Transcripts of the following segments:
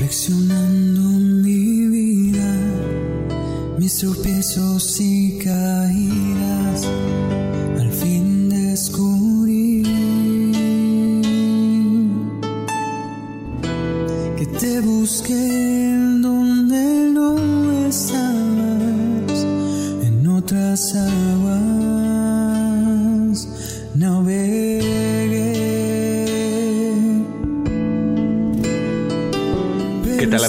Reflexionando mi vida, mis tropiezos y caídas, al fin descubrí que te busqué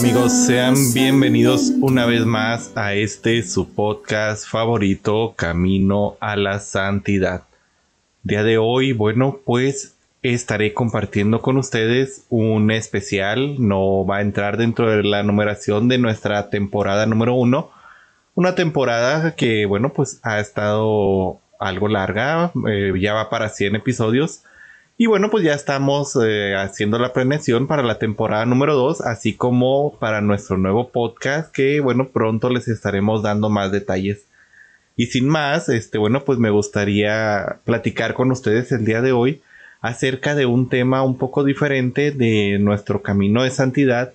amigos? Sean bienvenidos una vez más a este su podcast favorito, Camino a la Santidad. Día de hoy, bueno, pues estaré compartiendo con ustedes un especial, no va a entrar dentro de la numeración de nuestra temporada número uno, una temporada que, bueno, pues ha estado algo larga, eh, ya va para 100 episodios. Y bueno, pues ya estamos eh, haciendo la planeación para la temporada número 2, así como para nuestro nuevo podcast, que bueno, pronto les estaremos dando más detalles. Y sin más, este, bueno, pues me gustaría platicar con ustedes el día de hoy acerca de un tema un poco diferente de nuestro camino de santidad,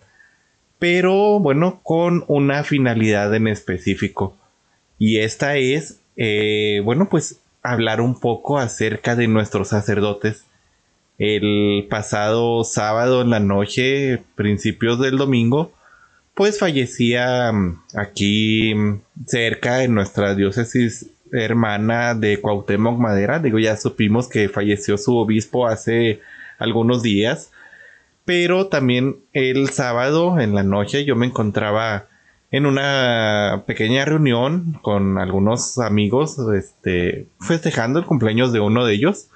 pero bueno, con una finalidad en específico. Y esta es, eh, bueno, pues hablar un poco acerca de nuestros sacerdotes. El pasado sábado en la noche, principios del domingo, pues fallecía mm, aquí mm, cerca en nuestra diócesis hermana de Cuauhtémoc Madera. Digo, ya supimos que falleció su obispo hace algunos días. Pero también el sábado en la noche yo me encontraba en una pequeña reunión con algunos amigos, este, festejando el cumpleaños de uno de ellos.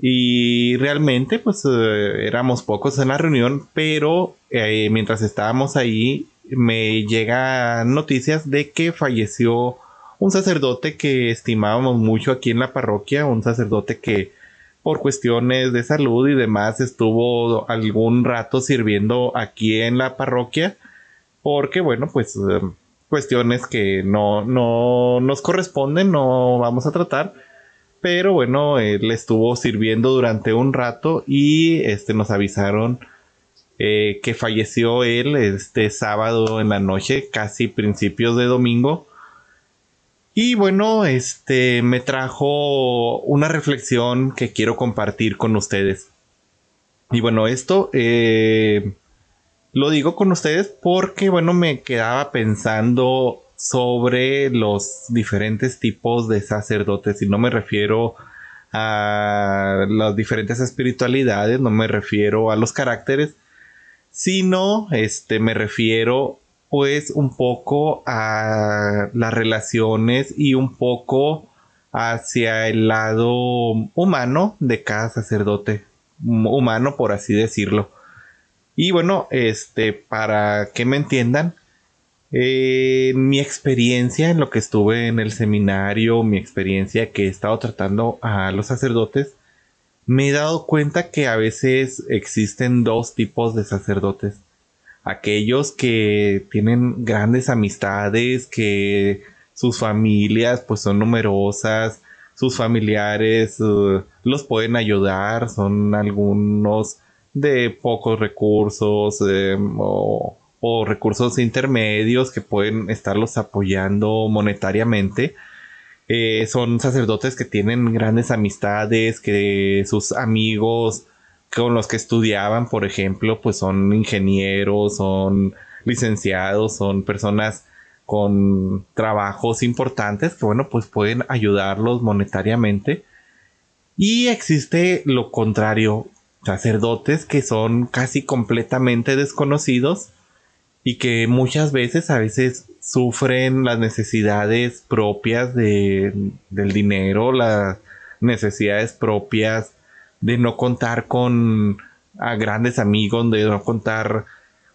Y realmente, pues eh, éramos pocos en la reunión, pero eh, mientras estábamos ahí, me llegan noticias de que falleció un sacerdote que estimábamos mucho aquí en la parroquia, un sacerdote que por cuestiones de salud y demás estuvo algún rato sirviendo aquí en la parroquia, porque bueno, pues eh, cuestiones que no, no nos corresponden, no vamos a tratar pero bueno, él estuvo sirviendo durante un rato y este nos avisaron eh, que falleció él este sábado en la noche, casi principios de domingo. Y bueno, este me trajo una reflexión que quiero compartir con ustedes. Y bueno, esto eh, lo digo con ustedes porque bueno, me quedaba pensando sobre los diferentes tipos de sacerdotes y no me refiero a las diferentes espiritualidades, no me refiero a los caracteres, sino este me refiero pues un poco a las relaciones y un poco hacia el lado humano de cada sacerdote, humano por así decirlo. Y bueno, este para que me entiendan, eh, mi experiencia en lo que estuve en el seminario, mi experiencia que he estado tratando a los sacerdotes, me he dado cuenta que a veces existen dos tipos de sacerdotes. Aquellos que tienen grandes amistades, que sus familias pues son numerosas, sus familiares uh, los pueden ayudar, son algunos de pocos recursos em, o o recursos intermedios que pueden estarlos apoyando monetariamente. Eh, son sacerdotes que tienen grandes amistades, que sus amigos con los que estudiaban, por ejemplo, pues son ingenieros, son licenciados, son personas con trabajos importantes que, bueno, pues pueden ayudarlos monetariamente. Y existe lo contrario, sacerdotes que son casi completamente desconocidos y que muchas veces a veces sufren las necesidades propias de, del dinero, las necesidades propias de no contar con a grandes amigos, de no contar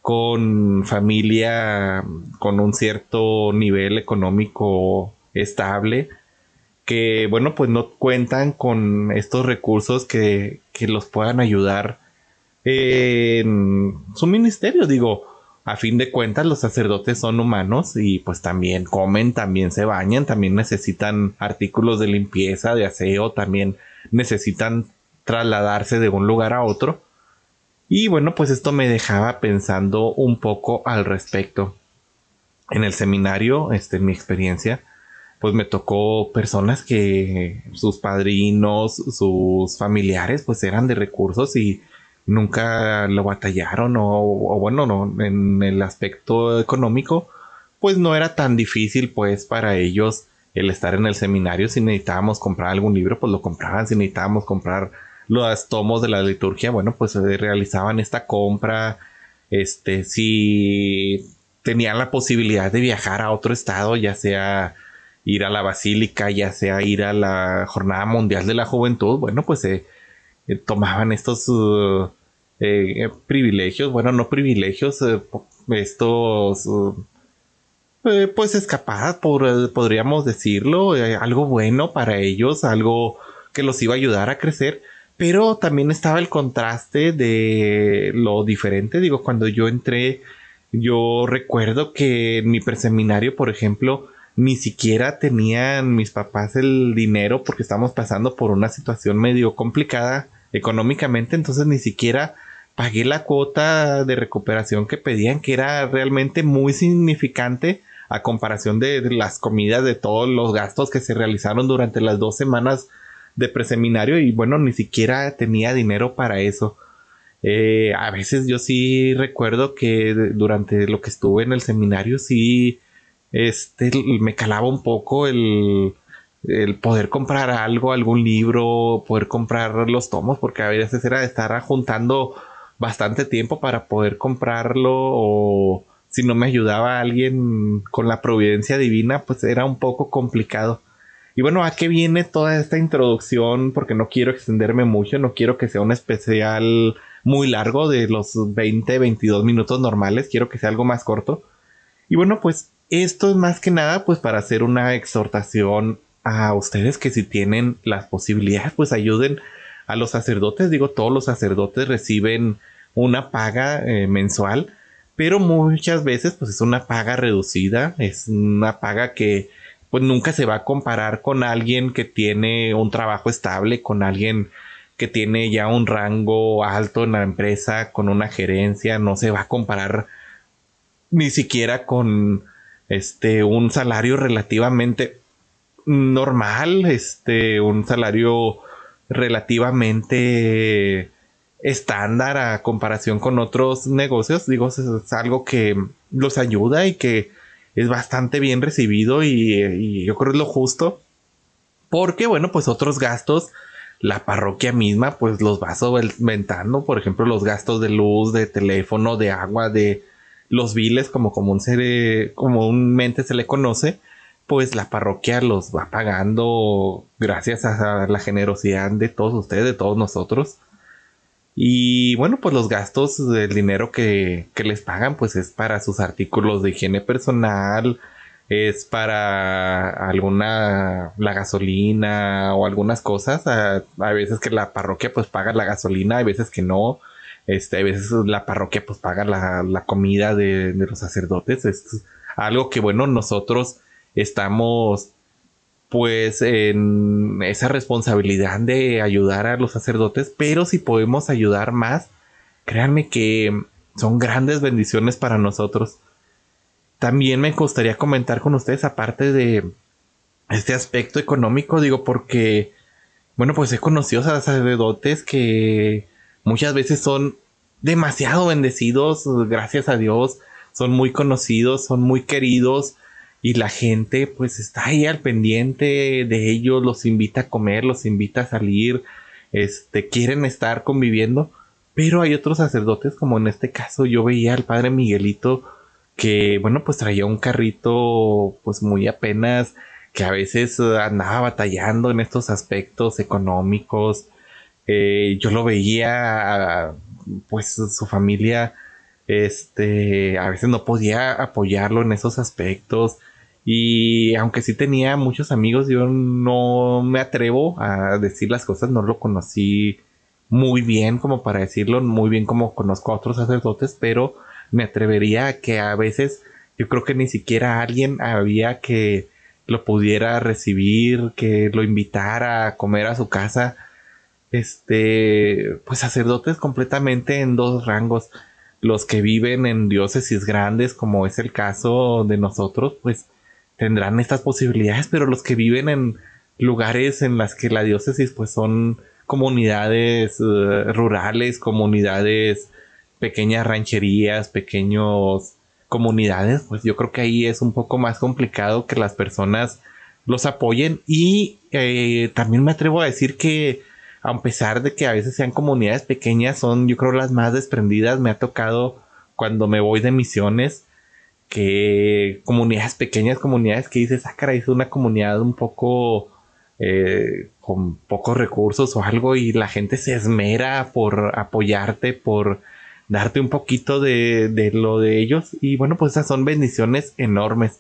con familia con un cierto nivel económico estable, que bueno, pues no cuentan con estos recursos que, que los puedan ayudar en su ministerio, digo, a fin de cuentas los sacerdotes son humanos y pues también comen, también se bañan, también necesitan artículos de limpieza, de aseo, también necesitan trasladarse de un lugar a otro. Y bueno, pues esto me dejaba pensando un poco al respecto. En el seminario, este, en mi experiencia, pues me tocó personas que sus padrinos, sus familiares, pues eran de recursos y nunca lo batallaron o, bueno, no, en el aspecto económico, pues no era tan difícil pues para ellos el estar en el seminario. Si necesitábamos comprar algún libro, pues lo compraban. Si necesitábamos comprar los tomos de la liturgia, bueno, pues eh, realizaban esta compra. Este, si tenían la posibilidad de viajar a otro estado, ya sea ir a la basílica, ya sea ir a la Jornada Mundial de la Juventud, bueno, pues se eh, tomaban estos uh, eh, privilegios, bueno, no privilegios, estos pues escapadas, podríamos decirlo, algo bueno para ellos, algo que los iba a ayudar a crecer pero también estaba el contraste de lo diferente. Digo, cuando yo entré, yo recuerdo que en mi preseminario, por ejemplo, ni siquiera tenían mis papás el dinero porque estamos pasando por una situación medio complicada económicamente, entonces ni siquiera pagué la cuota de recuperación que pedían, que era realmente muy significante a comparación de las comidas, de todos los gastos que se realizaron durante las dos semanas de preseminario y bueno, ni siquiera tenía dinero para eso. Eh, a veces yo sí recuerdo que durante lo que estuve en el seminario sí este, me calaba un poco el, el poder comprar algo, algún libro, poder comprar los tomos, porque a veces era de estar juntando bastante tiempo para poder comprarlo o si no me ayudaba alguien con la providencia divina, pues era un poco complicado. Y bueno, ¿a qué viene toda esta introducción? Porque no quiero extenderme mucho, no quiero que sea un especial muy largo de los 20, 22 minutos normales, quiero que sea algo más corto. Y bueno, pues esto es más que nada pues para hacer una exhortación a ustedes que si tienen las posibilidades pues ayuden a los sacerdotes. Digo, todos los sacerdotes reciben una paga eh, mensual, pero muchas veces pues es una paga reducida, es una paga que pues nunca se va a comparar con alguien que tiene un trabajo estable, con alguien que tiene ya un rango alto en la empresa, con una gerencia, no se va a comparar ni siquiera con este un salario relativamente normal, este un salario relativamente estándar a comparación con otros negocios, digo, es algo que los ayuda y que es bastante bien recibido y, yo creo es lo justo. Porque, bueno, pues otros gastos, la parroquia misma, pues los va solventando. Por ejemplo, los gastos de luz, de teléfono, de agua, de los biles, como comúnmente se le conoce, pues la parroquia los va pagando gracias a la generosidad de todos ustedes, de todos nosotros. Y bueno, pues los gastos del dinero que, les pagan, pues es para sus artículos de higiene personal, es para alguna, la gasolina o algunas cosas. Hay veces que la parroquia pues paga la gasolina, hay veces que no. Este, hay veces la parroquia pues paga la, la comida de, de, los sacerdotes. Es algo que bueno, nosotros estamos pues en esa responsabilidad de ayudar a los sacerdotes, pero si podemos ayudar más, créanme que son grandes bendiciones para nosotros. También me gustaría comentar con ustedes, aparte de este aspecto económico, digo, porque, bueno, pues he conocido a sacerdotes que muchas veces son demasiado bendecidos, gracias a Dios, son muy conocidos, son muy queridos, y la gente pues está ahí al pendiente de ellos, los invita a comer, los invita a salir, este, quieren estar conviviendo, pero hay otros sacerdotes como en este caso yo veía al padre Miguelito que bueno pues traía un carrito pues muy apenas que a veces andaba batallando en estos aspectos económicos eh, yo lo veía pues su familia este a veces no podía apoyarlo en esos aspectos y aunque sí tenía muchos amigos, yo no me atrevo a decir las cosas, no lo conocí muy bien como para decirlo, muy bien como conozco a otros sacerdotes, pero me atrevería a que a veces yo creo que ni siquiera alguien había que lo pudiera recibir, que lo invitara a comer a su casa, este, pues sacerdotes completamente en dos rangos. Los que viven en diócesis grandes, como es el caso de nosotros, pues tendrán estas posibilidades, pero los que viven en lugares en las que la diócesis pues son comunidades eh, rurales, comunidades, pequeñas rancherías, pequeños comunidades, pues yo creo que ahí es un poco más complicado que las personas los apoyen y eh, también me atrevo a decir que a pesar de que a veces sean comunidades pequeñas, son yo creo las más desprendidas. Me ha tocado cuando me voy de misiones que comunidades pequeñas, comunidades que dices, ah, caray, es una comunidad un poco eh, con pocos recursos o algo y la gente se esmera por apoyarte, por darte un poquito de, de lo de ellos y bueno, pues esas son bendiciones enormes.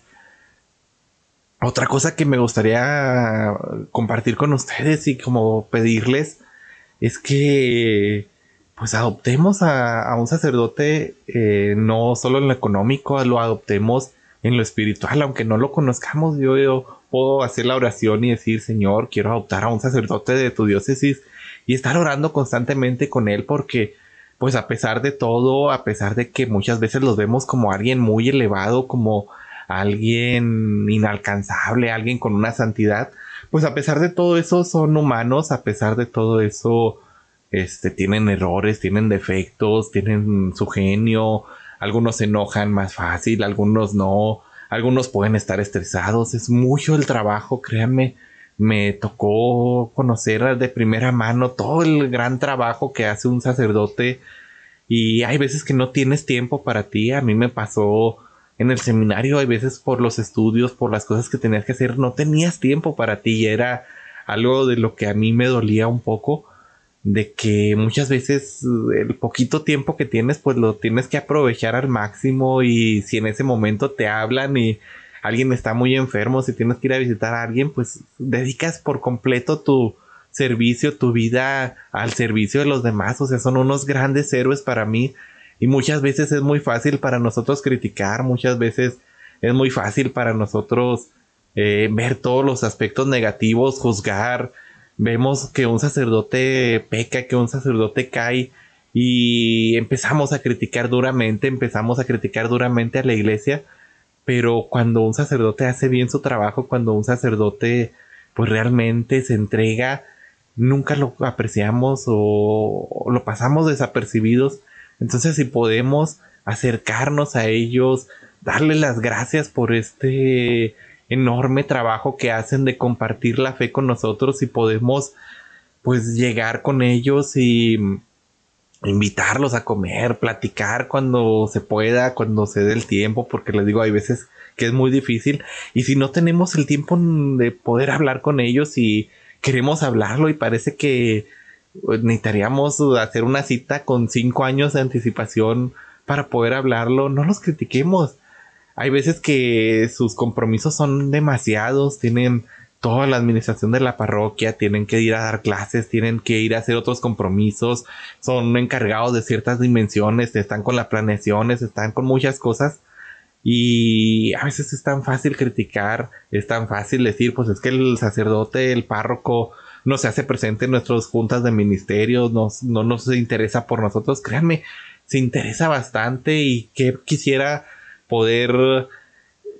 Otra cosa que me gustaría compartir con ustedes y como pedirles es que pues adoptemos a, un sacerdote eh, no solo en lo económico, lo adoptemos en lo espiritual, aunque no lo conozcamos, yo, yo, puedo hacer la oración y decir, Señor, quiero adoptar a un sacerdote de tu diócesis y estar orando constantemente con él porque pues a pesar de todo, a pesar de que muchas veces los vemos como alguien muy elevado, como alguien inalcanzable, alguien con una santidad, pues a pesar de todo eso son humanos, a pesar de todo eso, este, tienen errores, tienen defectos, tienen su genio, algunos se enojan más fácil, algunos no, algunos pueden estar estresados, es mucho el trabajo, créanme, me tocó conocer de primera mano todo el gran trabajo que hace un sacerdote. Y hay veces que no tienes tiempo para ti, a mí me pasó en el seminario, hay veces por los estudios, por las cosas que tenías que hacer, no tenías tiempo para ti. Y era algo de lo que a mí me dolía un poco, de que muchas veces el poquito tiempo que tienes, pues lo tienes que aprovechar al máximo y si en ese momento te hablan y alguien está muy enfermo, si tienes que ir a visitar a alguien, pues dedicas por completo tu servicio, tu vida al servicio de los demás, o sea, son unos grandes héroes para mí y muchas veces es muy fácil para nosotros criticar, muchas veces es muy fácil para nosotros eh, ver todos los aspectos negativos, juzgar. Vemos que un sacerdote peca, que un sacerdote cae y empezamos a criticar duramente, empezamos a criticar duramente a la iglesia, pero cuando un sacerdote hace bien su trabajo, cuando un sacerdote pues realmente se entrega, nunca lo apreciamos o, lo pasamos desapercibidos. Entonces, si podemos acercarnos a ellos, darle las gracias por este enorme trabajo que hacen de compartir la fe con nosotros y podemos pues llegar con ellos y invitarlos a comer, platicar cuando se pueda, cuando se dé el tiempo, porque les digo, hay veces que es muy difícil y si no tenemos el tiempo de poder hablar con ellos y queremos hablarlo y parece que pues, necesitaríamos hacer una cita con cinco años de anticipación para poder hablarlo. No los critiquemos. Hay veces que sus compromisos son demasiados, tienen toda la administración de la parroquia, tienen que ir a dar clases, tienen que ir a hacer otros compromisos, son encargados de ciertas dimensiones, están con las planeaciones, están con muchas cosas. Y a veces es tan fácil criticar, es tan fácil decir, pues es que el sacerdote, el párroco, no se hace presente en nuestras juntas de ministerios, no, no nos interesa por nosotros, créanme, se interesa bastante y que quisiera poder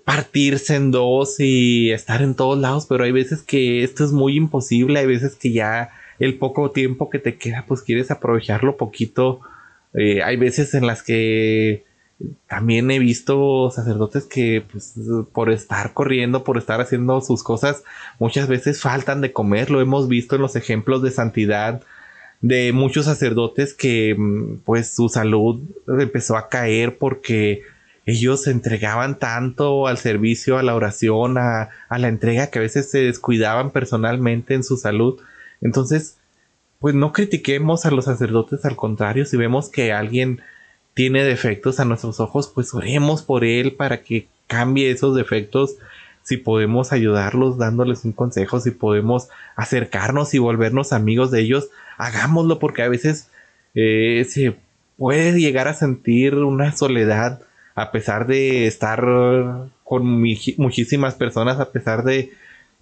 partirse en dos y estar en todos lados, pero hay veces que esto es muy imposible, hay veces que ya el poco tiempo que te queda, pues quieres aprovecharlo poquito. Eh, hay veces en las que también he visto sacerdotes que pues, por estar corriendo, por estar haciendo sus cosas, muchas veces faltan de comer. Lo hemos visto en los ejemplos de santidad de muchos sacerdotes que mm, pues su salud empezó a caer porque ellos se entregaban tanto al servicio, a la oración, a, a la entrega que a veces se descuidaban personalmente en su salud. Entonces, pues no critiquemos a los sacerdotes, al contrario, si vemos que alguien tiene defectos a nuestros ojos, pues oremos por él para que cambie esos defectos. Si podemos ayudarlos dándoles un consejo, si podemos acercarnos y volvernos amigos de ellos, hagámoslo porque a veces eh, se puede llegar a sentir una soledad a pesar de estar con muchísimas personas, a pesar de,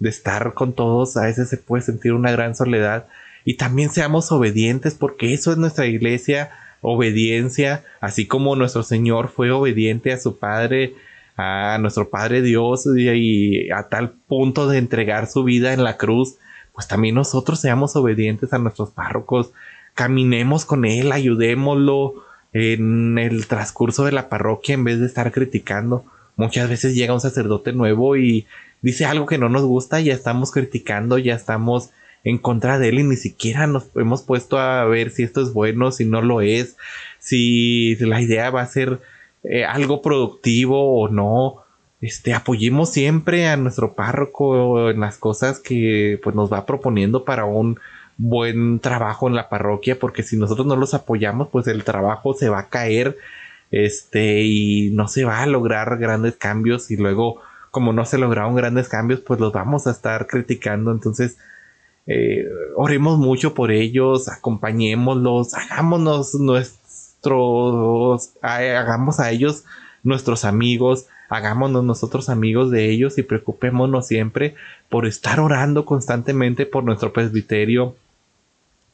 estar con todos, a veces se puede sentir una gran soledad. Y también seamos obedientes porque eso es nuestra iglesia, obediencia, así como nuestro Señor fue obediente a su Padre, a nuestro Padre Dios y a tal punto de entregar su vida en la cruz, pues también nosotros seamos obedientes a nuestros párrocos, caminemos con Él, ayudémoslo en el transcurso de la parroquia en vez de estar criticando. Muchas veces llega un sacerdote nuevo y dice algo que no nos gusta, ya estamos criticando, ya estamos en contra de él y ni siquiera nos hemos puesto a ver si esto es bueno, si no lo es, si la idea va a ser eh, algo productivo o no. Este, apoyemos siempre a nuestro párroco en las cosas que pues, nos va proponiendo para un buen trabajo en la parroquia, porque si nosotros no los apoyamos, pues el trabajo se va a caer, este, y no se va a lograr grandes cambios y luego como no se lograron grandes cambios, pues los vamos a estar criticando. Entonces, eh, oremos mucho por ellos, acompañémoslos, hagámonos nuestros, hagamos a ellos nuestros amigos, hagámonos nosotros amigos de ellos y preocupémonos siempre por estar orando constantemente por nuestro presbiterio,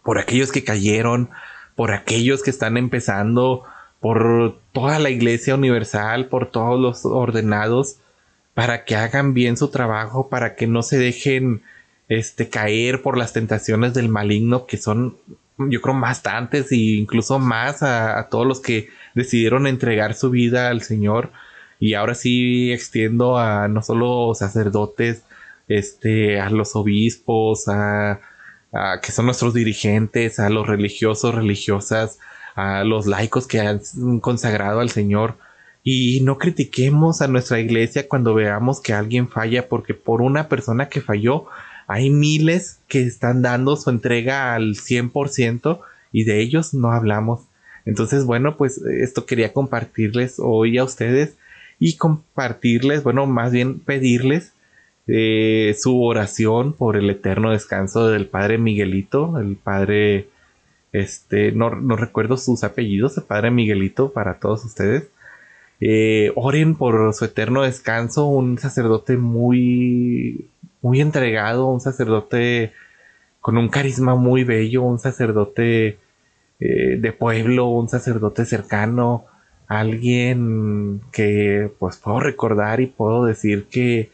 por aquellos que cayeron, por aquellos que están empezando, por toda la iglesia universal, por todos los ordenados, para que hagan bien su trabajo, para que no se dejen este, caer por las tentaciones del maligno, que son, yo creo, bastantes e incluso más a, todos los que decidieron entregar su vida al Señor. Y ahora sí extiendo a no solo sacerdotes, este, a los obispos, a, a que son nuestros dirigentes, a los religiosos, religiosas, a los laicos que han consagrado al Señor y no critiquemos a nuestra iglesia cuando veamos que alguien falla, porque por una persona que falló, hay miles que están dando su entrega al 100% y de ellos no hablamos. Entonces, bueno, pues esto quería compartirles hoy a ustedes y compartirles, bueno, más bien pedirles eh, su oración por el eterno descanso del padre Miguelito, el padre, este, no, no recuerdo sus apellidos, el padre Miguelito para todos ustedes. Eh, oren por su eterno descanso, un sacerdote muy, muy entregado, un sacerdote con un carisma muy bello, un sacerdote eh, de pueblo, un sacerdote cercano, alguien que pues puedo recordar y puedo decir que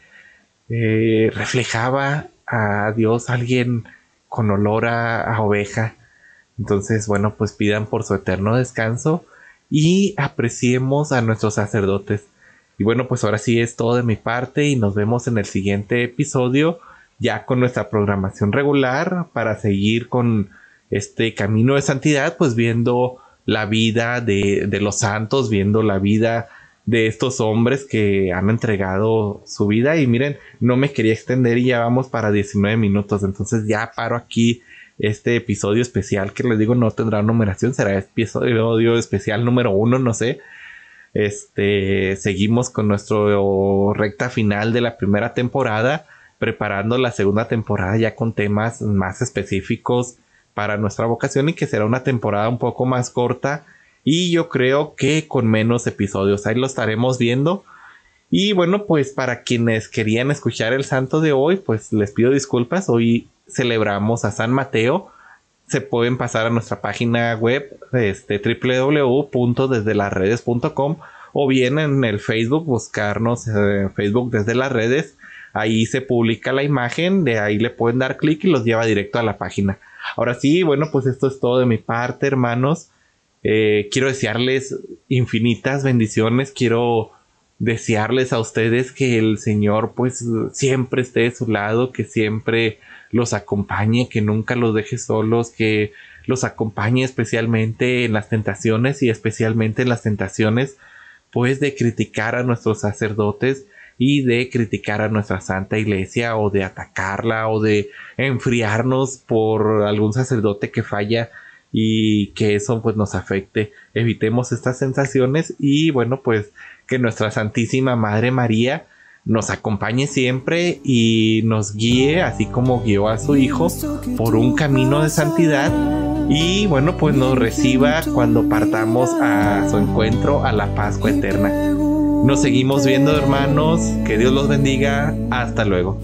eh, reflejaba a Dios, alguien con olor a oveja. Entonces, bueno, pues pidan por su eterno descanso y apreciemos a nuestros sacerdotes. Y bueno, pues ahora sí es todo de mi parte y nos vemos en el siguiente episodio ya con nuestra programación regular para seguir con este camino de santidad, pues viendo la vida de, de los santos, viendo la vida de estos hombres que han entregado su vida. Y miren, no me quería extender y ya vamos para 19 minutos, entonces ya paro aquí este episodio especial que les digo no tendrá numeración, será episodio especial número uno, no sé. Este, seguimos con nuestro recta final de la primera temporada, preparando la segunda temporada ya con temas más específicos para nuestra vocación y que será una temporada un poco más corta y yo creo que con menos episodios. Ahí lo estaremos viendo. Y bueno, pues para quienes querían escuchar el santo de hoy, pues les pido disculpas. Hoy celebramos a San Mateo, se pueden pasar a nuestra página web este, o bien en el Facebook buscarnos en Facebook desde las redes. Ahí se publica la imagen, de ahí le pueden dar clic y los lleva directo a la página. Ahora sí, bueno, pues esto es todo de mi parte, hermanos. Eh, quiero desearles infinitas bendiciones. Quiero desearles a ustedes que el Señor pues siempre esté de su lado, que siempre los acompañe, que nunca los deje solos, que los acompañe especialmente en las tentaciones y especialmente en las tentaciones pues de criticar a nuestros sacerdotes y de criticar a nuestra santa iglesia o de atacarla o de enfriarnos por algún sacerdote que falla y que eso pues nos afecte. Evitemos estas sensaciones y bueno pues que nuestra Santísima Madre María nos acompañe siempre y nos guíe, así como guió a su Hijo, por un camino de santidad. Y bueno, pues nos reciba cuando partamos a su encuentro a la Pascua Eterna. Nos seguimos viendo hermanos, que Dios los bendiga, hasta luego.